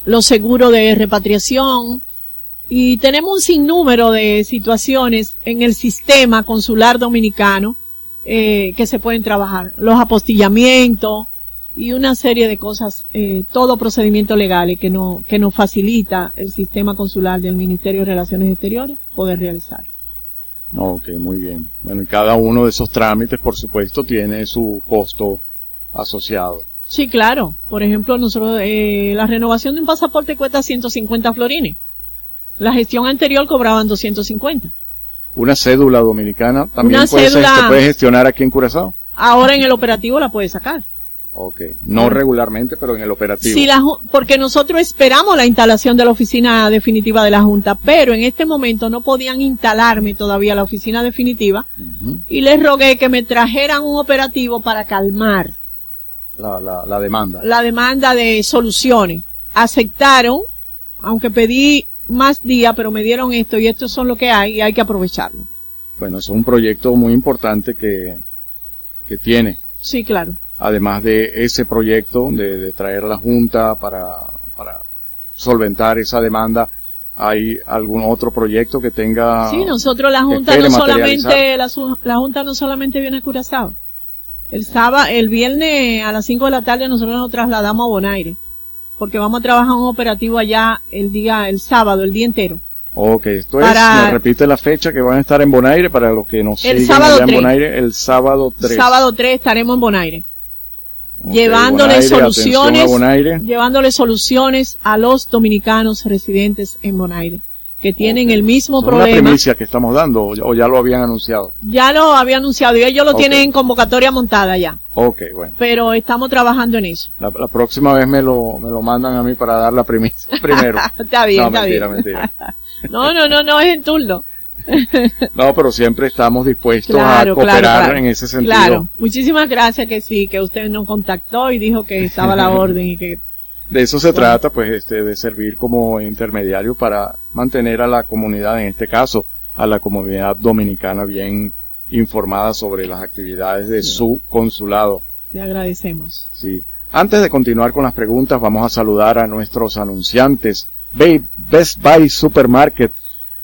los seguros de repatriación, y tenemos un sinnúmero de situaciones en el sistema consular dominicano eh, que se pueden trabajar. Los apostillamientos y una serie de cosas, eh, todo procedimiento legal que, no, que nos facilita el sistema consular del Ministerio de Relaciones Exteriores poder realizar. Ok, muy bien. Bueno, cada uno de esos trámites, por supuesto, tiene su costo asociado. Sí, claro. Por ejemplo, nosotros, eh, la renovación de un pasaporte cuesta 150 florines. La gestión anterior cobraban 250. Una cédula dominicana también Una puede, ser- cédula- se puede gestionar aquí en Curazao. Ahora en el operativo la puede sacar. Ok, no regularmente, pero en el operativo. La, ju- porque nosotros esperamos la instalación de la oficina definitiva de la Junta, pero en este momento no podían instalarme todavía la oficina definitiva y les rogué que me trajeran un operativo para calmar la, la, la demanda. la demanda de soluciones. Aceptaron, aunque pedí más días, pero me dieron esto y estos son lo que hay y hay que aprovecharlo. Bueno, es un proyecto muy importante que, que tiene. Sí, claro. Además de ese proyecto de, de traer a la Junta para, para solventar esa demanda, ¿hay algún otro proyecto que tenga? Sí, nosotros la Junta no solamente, la Junta no solamente viene a Curazao. El sábado, el viernes a las 5 de la tarde nosotros nos trasladamos a Bonaire. Porque vamos a trabajar un operativo allá el día, el sábado, el día entero. Ok, esto Para- es, me repite la fecha que van a estar en Bonaire para los que nos El siguen sábado allá en 3. Bonaire, el sábado 3. Sábado 3 estaremos en Bonaire. Ok, llevándole Bonaire, soluciones, llevándole soluciones a los dominicanos residentes en Bonaire, que tienen Ok. el mismo Es una problema. primicia que estamos dando o ya, lo habían anunciado. Ya lo había anunciado y ellos lo Ok. tienen en convocatoria montada ya, Ok, bueno. pero estamos trabajando en eso. La, la próxima vez me lo, me lo mandan a mí para dar la primicia primero. Está bien, no, está mentira, bien. mentira. No, no, no, no es en turno. No, pero siempre estamos dispuestos Claro, a cooperar claro, claro. en ese sentido. Claro. Muchísimas gracias que sí, que usted nos contactó y dijo que estaba a la orden y que De eso se trata, pues, este, de servir como intermediario para mantener a la comunidad, en este caso, a la comunidad dominicana bien informada sobre las actividades de su consulado. Le agradecemos. Sí. Antes de continuar con las preguntas, vamos a saludar a nuestros anunciantes. Best Buy Supermarket,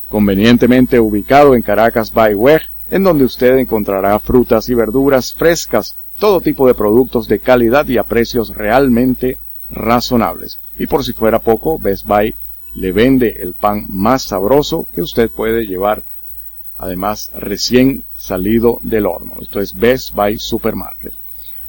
convenientemente ubicado en Caracas by Weg, en donde usted encontrará frutas y verduras frescas, todo tipo de productos de calidad y a precios realmente razonables. Y por si fuera poco, Best Buy le vende el pan más sabroso que usted puede llevar, además recién salido del horno. Esto es Best Buy Supermarket.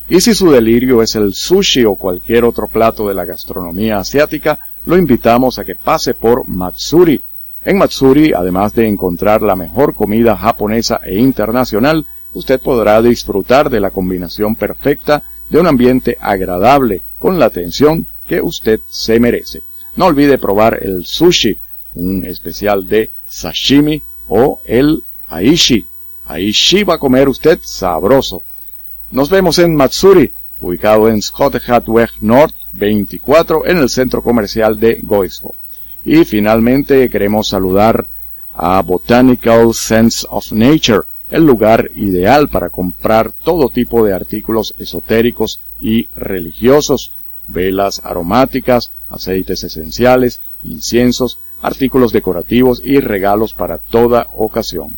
Y si su delirio es el sushi o cualquier otro plato de la gastronomía asiática, lo invitamos a que pase por Matsuri. En Matsuri, además de encontrar la mejor comida japonesa e internacional, usted podrá disfrutar de la combinación perfecta de un ambiente agradable con la atención que usted se merece. No olvide probar el sushi, un especial de sashimi o el aishi. Aishi va a comer usted sabroso. Nos vemos en Matsuri, ubicado en Scott Hatweg North 24 en el centro comercial de Goisho. Y finalmente queremos saludar a Botanical Sense of Nature, el lugar ideal para comprar todo tipo de artículos esotéricos y religiosos, velas aromáticas, aceites esenciales, inciensos, artículos decorativos y regalos para toda ocasión.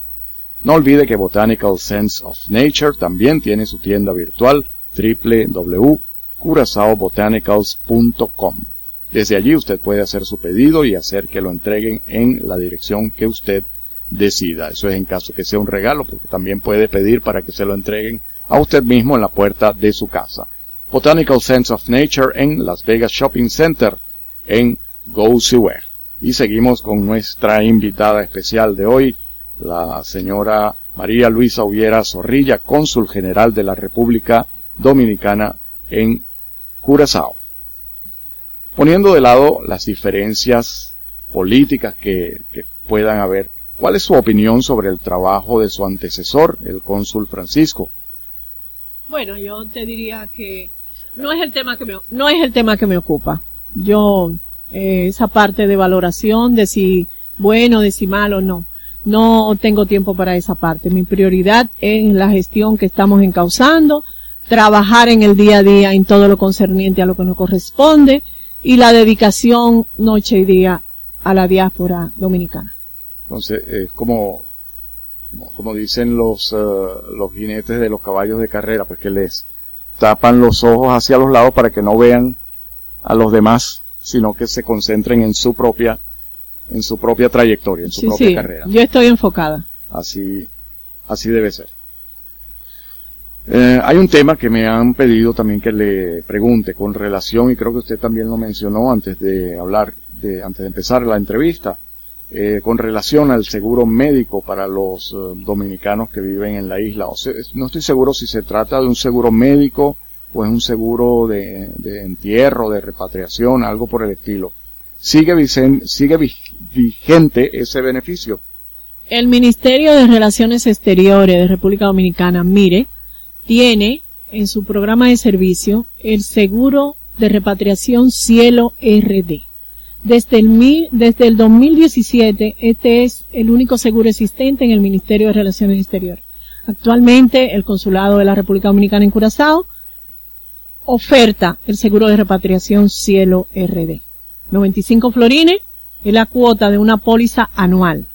No olvide que Botanical Sense of Nature también tiene su tienda virtual www.curazaobotanicals.com. Desde allí usted puede hacer su pedido y hacer que lo entreguen en la dirección que usted decida. Eso es en caso que sea un regalo, porque también puede pedir para que se lo entreguen a usted mismo en la puerta de su casa. Botanical Sense of Nature en Las Vegas Shopping Center en Go Y seguimos con nuestra invitada especial de hoy, la señora María Luisa Uviera Zorrilla, cónsul general de la República Dominicana en Curazao. Poniendo de lado las diferencias políticas que, que puedan haber, ¿cuál es su opinión sobre el trabajo de su antecesor, el cónsul Francisco? Bueno, yo te diría que no es el tema que me, no es el tema que me ocupa. Yo, eh, esa parte de valoración de si bueno, de si malo, no. No tengo tiempo para esa parte. Mi prioridad es la gestión que estamos encauzando, trabajar en el día a día en todo lo concerniente a lo que nos corresponde y la dedicación noche y día a la diáspora dominicana. Entonces, es como, como, dicen los, eh, los jinetes de los caballos de carrera, pues que les tapan los ojos hacia los lados para que no vean a los demás, sino que se concentren en su propia, en su propia trayectoria, en su propia sí. carrera. Yo estoy enfocada. Así, así debe ser. Eh, hay un tema que me han pedido también que le pregunte con relación, y creo que usted también lo mencionó antes de hablar, de, antes de empezar la entrevista, eh, con relación al seguro médico para los eh, dominicanos que viven en la isla. O no estoy seguro si se trata de un seguro médico o es un seguro de, de entierro, de repatriación, algo por el estilo. ¿Sigue, sigue vigente ese beneficio? El Ministerio de Relaciones Exteriores de República Dominicana, mire, tiene en su programa de servicio el seguro de repatriación Cielo RD. Desde el, desde el 2017, este es el único seguro existente en el Ministerio de Relaciones Exteriores. Actualmente, el Consulado de la República Dominicana en Curazao oferta el seguro de repatriación Cielo RD. 95 florines es la cuota de una póliza anual.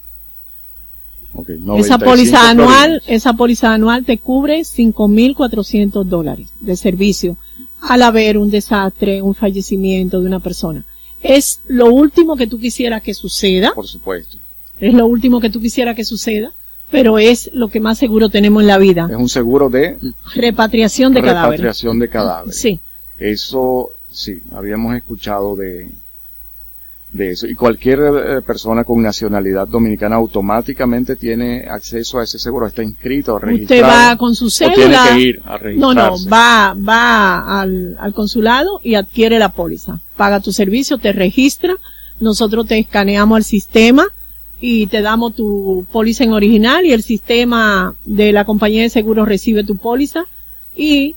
esa póliza anual, esa póliza anual te cubre 5.400 dólares de servicio al haber un desastre, un fallecimiento de una persona es lo último que tú quisieras que suceda. Por supuesto. Es lo último que tú quisieras que suceda, pero es lo que más seguro tenemos en la vida. Es un seguro de repatriación de cadáveres. Repatriación de cadáveres. Sí. Eso sí, habíamos escuchado de de eso. Y cualquier eh, persona con nacionalidad dominicana automáticamente tiene acceso a ese seguro, está inscrito, registrado. Usted va con su cédula. tiene que ir a No, no, va, va al, al consulado y adquiere la póliza. Paga tu servicio, te registra, nosotros te escaneamos al sistema y te damos tu póliza en original y el sistema de la compañía de seguros recibe tu póliza y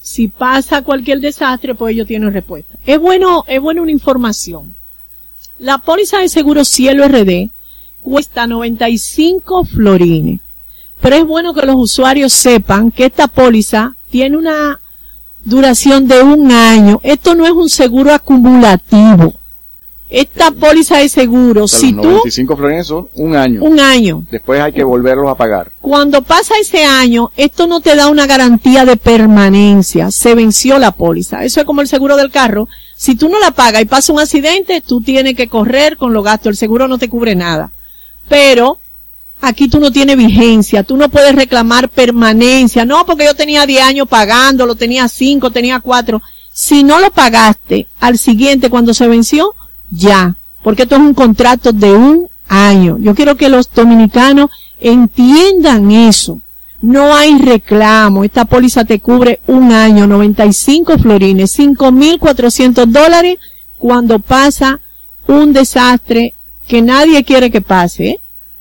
si pasa cualquier desastre, pues ellos tienen respuesta. Es bueno, es bueno una información. La póliza de seguro Cielo RD cuesta 95 florines. Pero es bueno que los usuarios sepan que esta póliza tiene una duración de un año. Esto no es un seguro acumulativo. Esta póliza de seguro, O sea, si los tú, 95 florines son un año. un año, Después hay que volverlos a pagar. cuando pasa ese año, esto no te da una garantía de permanencia. Se venció la póliza. Eso es como el seguro del carro. Si tú no la pagas y pasa un accidente, tú tienes que correr con los gastos. El seguro no te cubre nada. Pero, aquí tú no tienes vigencia. Tú no puedes reclamar permanencia. No, porque yo tenía 10 años pagándolo, tenía 5, tenía 4. Si no lo pagaste al siguiente cuando se venció, ya. Porque esto es un contrato de un año. Yo quiero que los dominicanos entiendan eso. No hay reclamo. Esta póliza te cubre un año, 95 florines, 5.400 dólares cuando pasa un desastre que nadie quiere que pase. ¿eh?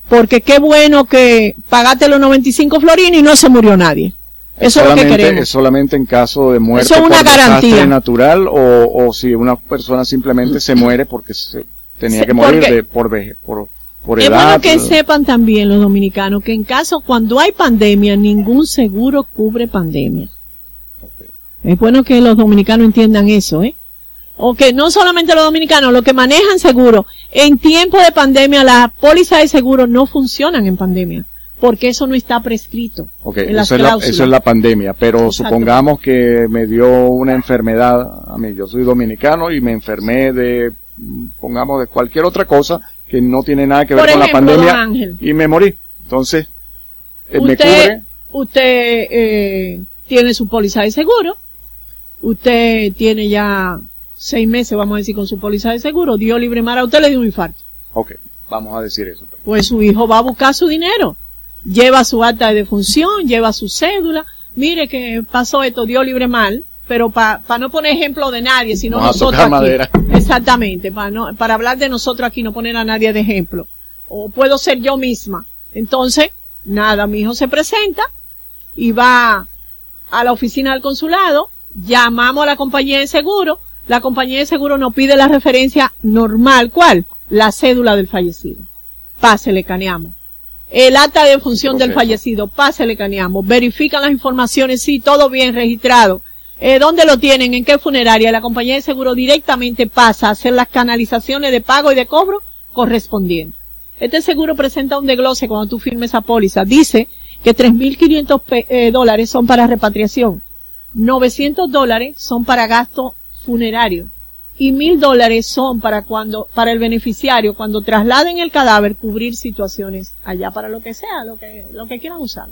Porque qué bueno que pagaste los 95 florines y no se murió nadie. Eso es lo que queremos. es solamente en caso de muerte Eso es una por desastre garantía. natural o, o si una persona simplemente se muere porque se tenía que morir de, por, por Es edad. bueno que sepan también los dominicanos que en caso cuando hay pandemia, ningún seguro cubre pandemia. Es bueno que los dominicanos entiendan eso, ¿eh? O que no solamente los dominicanos, los que manejan seguro, en tiempo de pandemia las pólizas de seguro no funcionan en pandemia, porque eso no está prescrito. Ok, en las eso es, la, cláusulas. eso es la pandemia, pero Exacto. supongamos que me dio una enfermedad, a mí yo soy dominicano y me enfermé de, pongamos, de cualquier otra cosa que no tiene nada que ver Por con ejemplo, la pandemia don Ángel. y me morí. Entonces, eh, me usted, cubre, usted eh, tiene su póliza de seguro, usted tiene ya seis meses, vamos a decir, con su póliza de seguro, dio libre mar a usted le dio un infarto. ok, vamos a decir eso. Pues su hijo va a buscar su dinero, lleva su acta de defunción, lleva su cédula, mire que pasó esto, dio libre mal, pero para no poner ejemplo de nadie, sino Vamos a nosotros tocar aquí. madera. Exactamente, para no, para hablar de nosotros aquí, no poner a nadie de ejemplo. O puedo ser yo misma. Entonces, nada, mi hijo se presenta y va a la oficina del consulado, llamamos a la compañía de seguro, la compañía de seguro nos pide la referencia normal, ¿cuál? La cédula del fallecido. Pásele, caneamos. El acta de función del fallecido, pásele, caneamos. Verifican las informaciones, sí, todo bien registrado. Eh, ¿Dónde lo tienen? ¿En qué funeraria? La compañía de seguro directamente pasa a hacer las canalizaciones de pago y de cobro correspondientes. Este seguro presenta un desglose cuando tú firmes esa póliza. Dice que 3.500 pe- eh, dólares son para repatriación, 900 dólares son para gasto funerario y 1.000 dólares son para cuando, para el beneficiario cuando trasladen el cadáver cubrir situaciones allá para lo que sea, lo que, lo que quieran usar.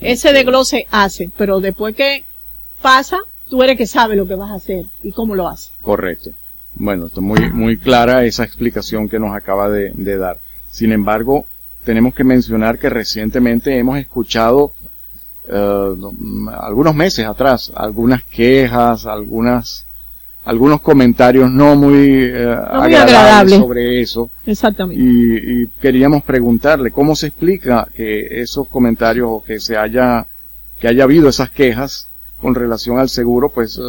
Ese desglose hace, pero después que pasa, tú eres que sabe lo que vas a hacer y cómo lo haces. Correcto. Bueno, está muy, muy clara esa explicación que nos acaba de, de dar. Sin embargo, tenemos que mencionar que recientemente hemos escuchado, eh, mm, algunos meses atrás, algunas quejas, algunas, algunos comentarios no muy, eh, agradables agradables. sobre eso. Exactamente. Y, y queríamos preguntarle cómo se explica que esos comentarios o que se haya, que haya habido esas quejas con relación al seguro, pues, eh,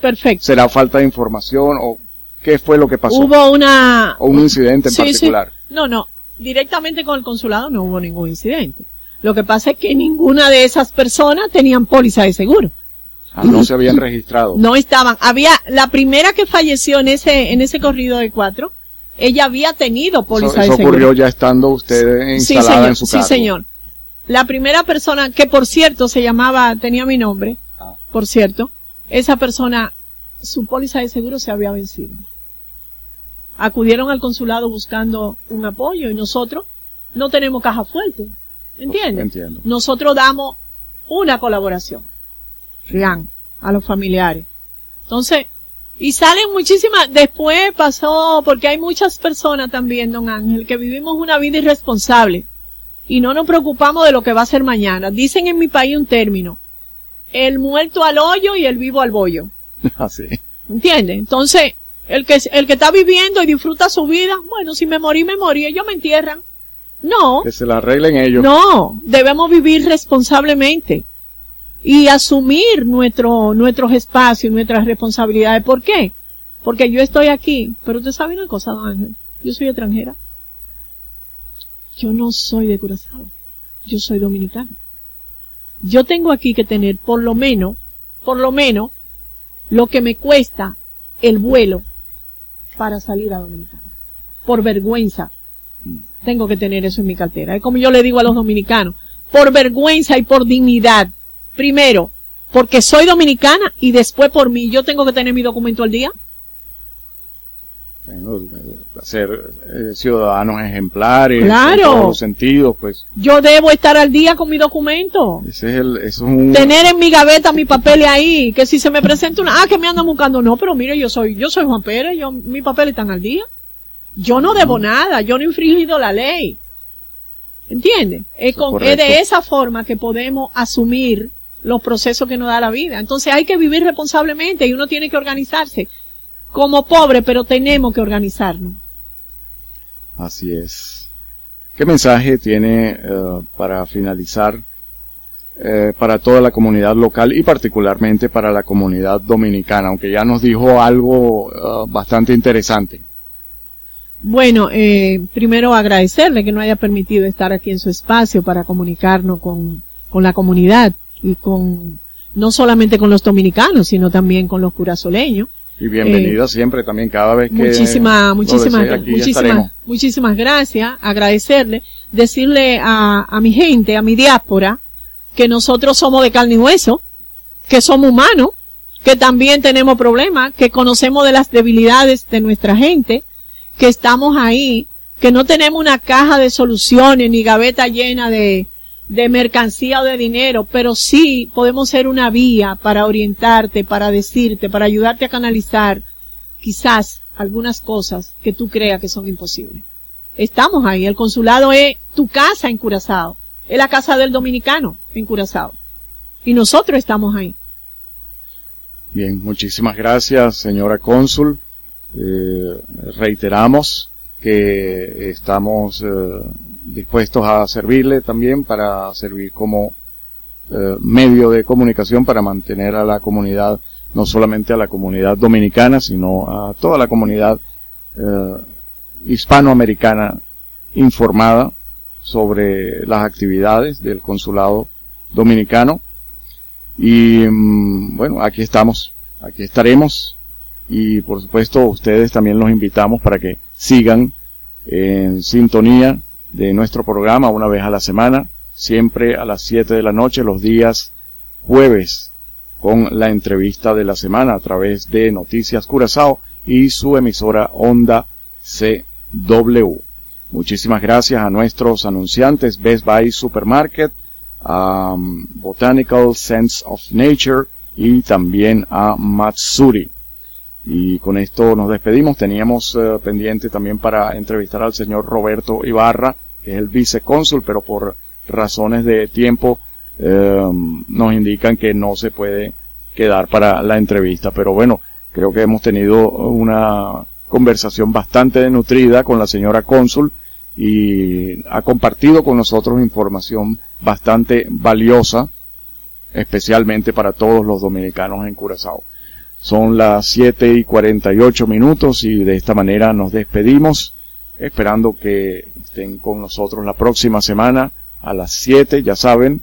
Perfecto. será falta de información o qué fue lo que pasó Hubo una, o un incidente en Sí, sí. particular. No, no. Directamente con el consulado no hubo ningún incidente. Lo que pasa es que ninguna de esas personas tenían póliza de seguro. Ah, no se habían registrado. No estaban. Había, la primera que falleció en ese, en ese corrido de cuatro, ella había tenido póliza eso de seguro. ocurrió ya estando usted Sí, instalada señor. en su Sí, cargo. señor. La primera persona, que por cierto se llamaba, tenía mi nombre. Por cierto, esa persona, su póliza de seguro se había vencido. Acudieron al consulado buscando un apoyo y nosotros no tenemos caja fuerte. ¿Entiendes? Entiendo. Nosotros damos una colaboración. Rian, a los familiares. Entonces, y salen muchísimas, después pasó, porque hay muchas personas también, don Ángel, que vivimos una vida irresponsable y no nos preocupamos de lo que va a ser mañana. Dicen en mi país un término, el muerto al hoyo y el vivo al bollo. Así. ¿Entiendes? Entonces, el que, el que está viviendo y disfruta su vida, bueno, si me morí, me morí, ellos me entierran. No, Que se la arreglen ellos. no, debemos vivir responsablemente y asumir nuestro, nuestros espacios, nuestras responsabilidades. ¿Por qué? Porque yo estoy aquí, pero usted sabe una cosa, don Ángel, yo soy extranjera. yo no soy de Curazao, yo soy dominicano. Yo tengo aquí que tener por lo menos, por lo menos, lo que me cuesta el vuelo para salir a Dominicana. Por vergüenza, tengo que tener eso en mi cartera. Es como yo le digo a los dominicanos, por vergüenza y por dignidad. Primero, porque soy dominicana y después por mí, yo tengo que tener mi documento al día. Ser eh, ciudadanos ejemplares claro. en todos los sentidos, pues. Yo debo estar al día con mi documento. Ese es el, eso es un... Tener en mi gaveta mi papel ahí, que si se me presenta una, ah, que me andan buscando, no, pero mire, yo soy, yo soy Juan Pérez, yo, mis papeles están al día. Yo no debo nada, yo no he infringido la ley. ¿Entiendes? Es, con, es de esa forma que podemos asumir los procesos que nos da la vida. Entonces hay que vivir responsablemente y uno tiene que organizarse como pobre, pero tenemos que organizarnos. Así es. ¿Qué mensaje tiene eh, para finalizar eh, para toda la comunidad local y particularmente para la comunidad dominicana? Aunque ya nos dijo algo eh, bastante interesante. Bueno, eh, primero agradecerle que no haya permitido estar aquí en su espacio para comunicarnos con, con la comunidad y con, no solamente con los dominicanos, sino también con los curazoleños. Y bienvenida eh, siempre también cada vez que. Muchísimas, muchísimas, muchísimas, muchísimas gracias. Agradecerle, decirle a, a mi gente, a mi diáspora, que nosotros somos de carne y hueso, que somos humanos, que también tenemos problemas, que conocemos de las debilidades de nuestra gente, que estamos ahí, que no tenemos una caja de soluciones ni gaveta llena de, de mercancía o de dinero, pero sí podemos ser una vía para orientarte, para decirte, para ayudarte a canalizar quizás algunas cosas que tú creas que son imposibles. Estamos ahí. El consulado es tu casa en Curazao. Es la casa del dominicano en Curazao. Y nosotros estamos ahí. Bien, muchísimas gracias, señora cónsul. Eh, reiteramos que estamos eh, dispuestos a servirle también para servir como eh, medio de comunicación para mantener a la comunidad, no solamente a la comunidad dominicana, sino a toda la comunidad hispanoamericana informada sobre las actividades del consulado dominicano. Y mm, bueno, aquí estamos, aquí estaremos y por supuesto ustedes también los invitamos para que sigan en sintonía de nuestro programa una vez a la semana, siempre a las 7 de la noche, los días jueves, con la entrevista de la semana a través de Noticias Curazao y su emisora Onda CW. Muchísimas gracias a nuestros anunciantes Best Buy Supermarket, a um, Botanical Sense of Nature y también a Matsuri. Y con esto nos despedimos. Teníamos eh, pendiente también para entrevistar al señor Roberto Ibarra, que es el vicecónsul, pero por razones de tiempo eh, nos indican que no se puede quedar para la entrevista. Pero bueno, creo que hemos tenido una conversación bastante nutrida con la señora cónsul y ha compartido con nosotros información bastante valiosa, especialmente para todos los dominicanos en Curazao. Son las 7 y 48 minutos y de esta manera nos despedimos, esperando que estén con nosotros la próxima semana a las 7, ya saben,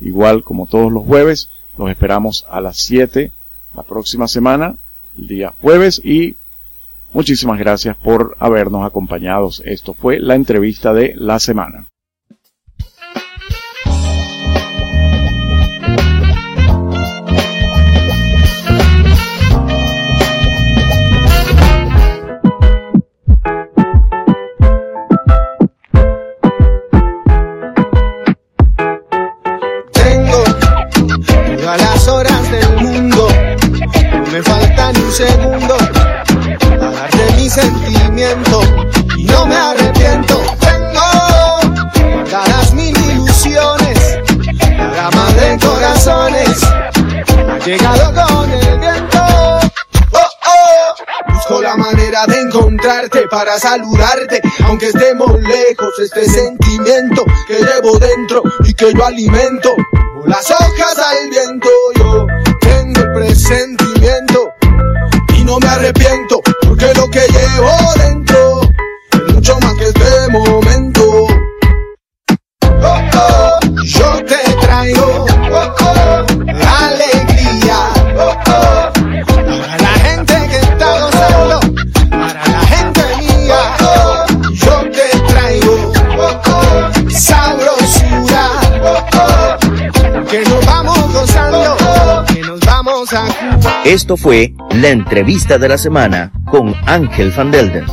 igual como todos los jueves, los esperamos a las 7 la próxima semana, el día jueves y muchísimas gracias por habernos acompañado. Esto fue la entrevista de la semana. No me arrepiento. Tengo guardadas mil ilusiones, la gama de corazones ha llegado con el viento. Oh, oh. Busco la manera de encontrarte para saludarte, aunque estemos lejos, este sentimiento que llevo dentro y que yo alimento. Por las hojas al viento, yo tengo el presentimiento no me arrepiento, porque lo que llevo dentro Esto fue la entrevista de la semana con Ángel Van Delden.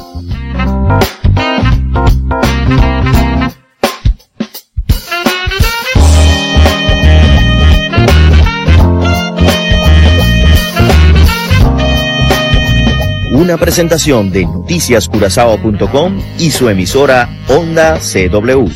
Una presentación de noticiascurazao.com y su emisora Onda CW.